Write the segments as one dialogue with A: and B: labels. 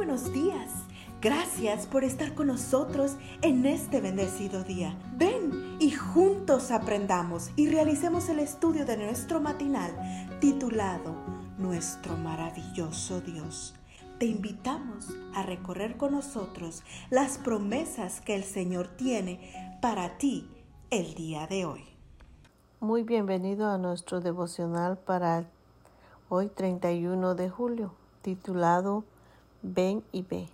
A: buenos días. Gracias por estar con nosotros en este bendecido día. Ven y juntos aprendamos y realicemos el estudio de nuestro matinal titulado Nuestro maravilloso Dios. Te invitamos a recorrer con nosotros las promesas que el Señor tiene para ti el día de hoy.
B: Muy bienvenido a nuestro devocional para hoy 31 de julio, titulado Ven y ve.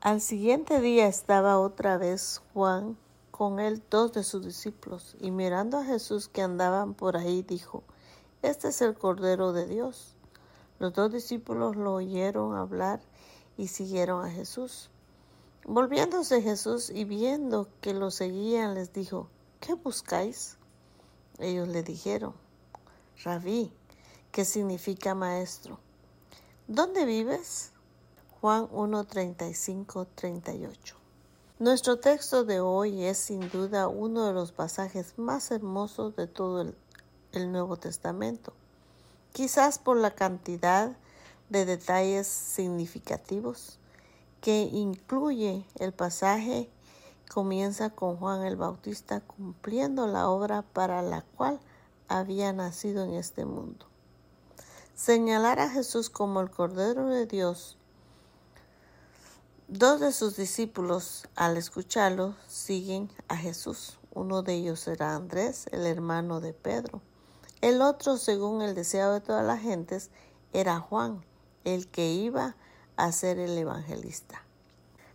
B: Al siguiente día estaba otra vez Juan con él dos de sus discípulos, y mirando a Jesús que andaban por ahí, dijo, Este es el Cordero de Dios. Los dos discípulos lo oyeron hablar y siguieron a Jesús. Volviéndose Jesús y viendo que lo seguían, les dijo, ¿qué buscáis? Ellos le dijeron, Rabí, que significa maestro. ¿Dónde vives? Juan 1, 35, 38. Nuestro texto de hoy es sin duda uno de los pasajes más hermosos de todo el, Nuevo Testamento, quizás por la cantidad de detalles significativos que incluye el pasaje comienza con Juan el Bautista cumpliendo la obra para la cual había nacido en este mundo. Señalar a Jesús como el Cordero de Dios Dos de sus discípulos, al escucharlo, siguen a Jesús. Uno de ellos era Andrés, el hermano de Pedro. El otro, según el deseo de todas las gentes, era Juan, el que iba a ser el evangelista.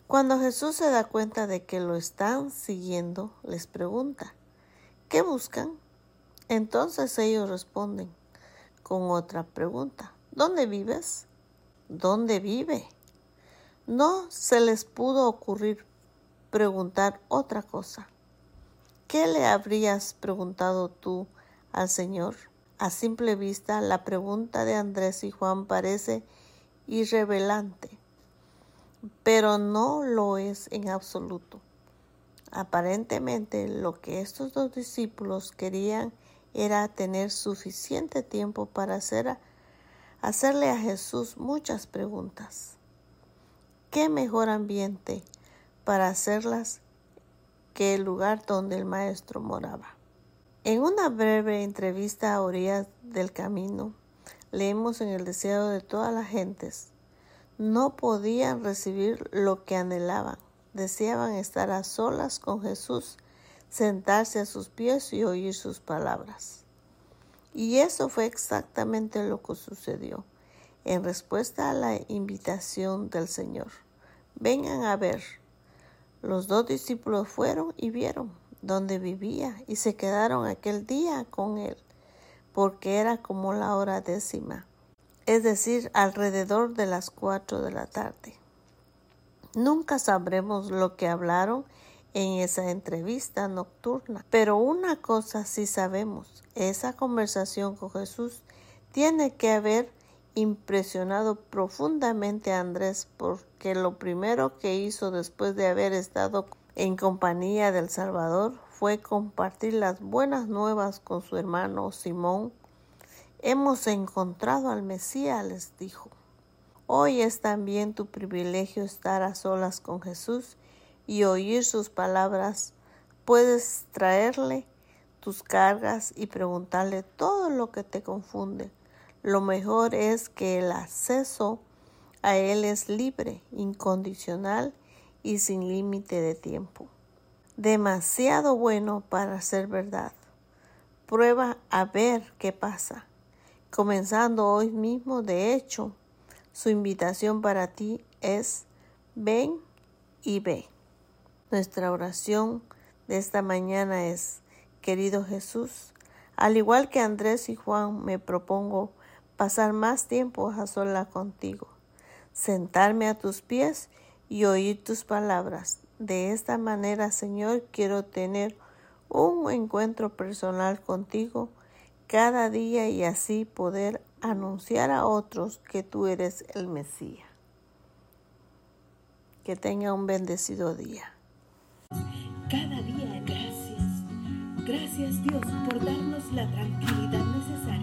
B: Cuando Jesús se da cuenta de que lo están siguiendo, les pregunta, ¿qué buscan? Entonces ellos responden con otra pregunta, ¿dónde vives? ¿Dónde vive? No se les pudo ocurrir preguntar otra cosa. ¿Qué le habrías preguntado tú al Señor? A simple vista, la pregunta de Andrés y Juan parece irrevelante, pero no lo es en absoluto. Aparentemente lo que estos dos discípulos querían era tener suficiente tiempo para hacer, hacerle a Jesús muchas preguntas qué mejor ambiente para hacerlas que el lugar donde el maestro moraba. En una breve entrevista a orillas del camino, leemos en el deseo de todas las gentes, no podían recibir lo que anhelaban, deseaban estar a solas con Jesús, sentarse a sus pies y oír sus palabras. Y eso fue exactamente lo que sucedió en respuesta a la invitación del Señor. Vengan a ver. Los dos discípulos fueron y vieron dónde vivía y se quedaron aquel día con él, porque era como la hora décima, es decir, alrededor de las cuatro de la tarde. Nunca sabremos lo que hablaron en esa entrevista nocturna, pero una cosa sí sabemos, esa conversación con Jesús tiene que haber impresionado profundamente a Andrés porque lo primero que hizo después de haber estado en compañía del Salvador fue compartir las buenas nuevas con su hermano Simón. Hemos encontrado al Mesías, les dijo. Hoy es también tu privilegio estar a solas con Jesús y oír sus palabras. Puedes traerle tus cargas y preguntarle todo lo que te confunde lo mejor es que el acceso a Él es libre, incondicional y sin límite de tiempo. Demasiado bueno para ser verdad. Prueba a ver qué pasa. Comenzando hoy mismo, de hecho, su invitación para ti es ven y ve. Nuestra oración de esta mañana es, querido Jesús, al igual que Andrés y Juan, me propongo pasar más tiempo a sola contigo, sentarme a tus pies y oír tus palabras. De esta manera, Señor, quiero tener un encuentro personal contigo cada día y así poder anunciar a otros que tú eres el Mesías. Que tenga un bendecido día.
A: Cada día gracias. Gracias Dios por darnos la tranquilidad necesaria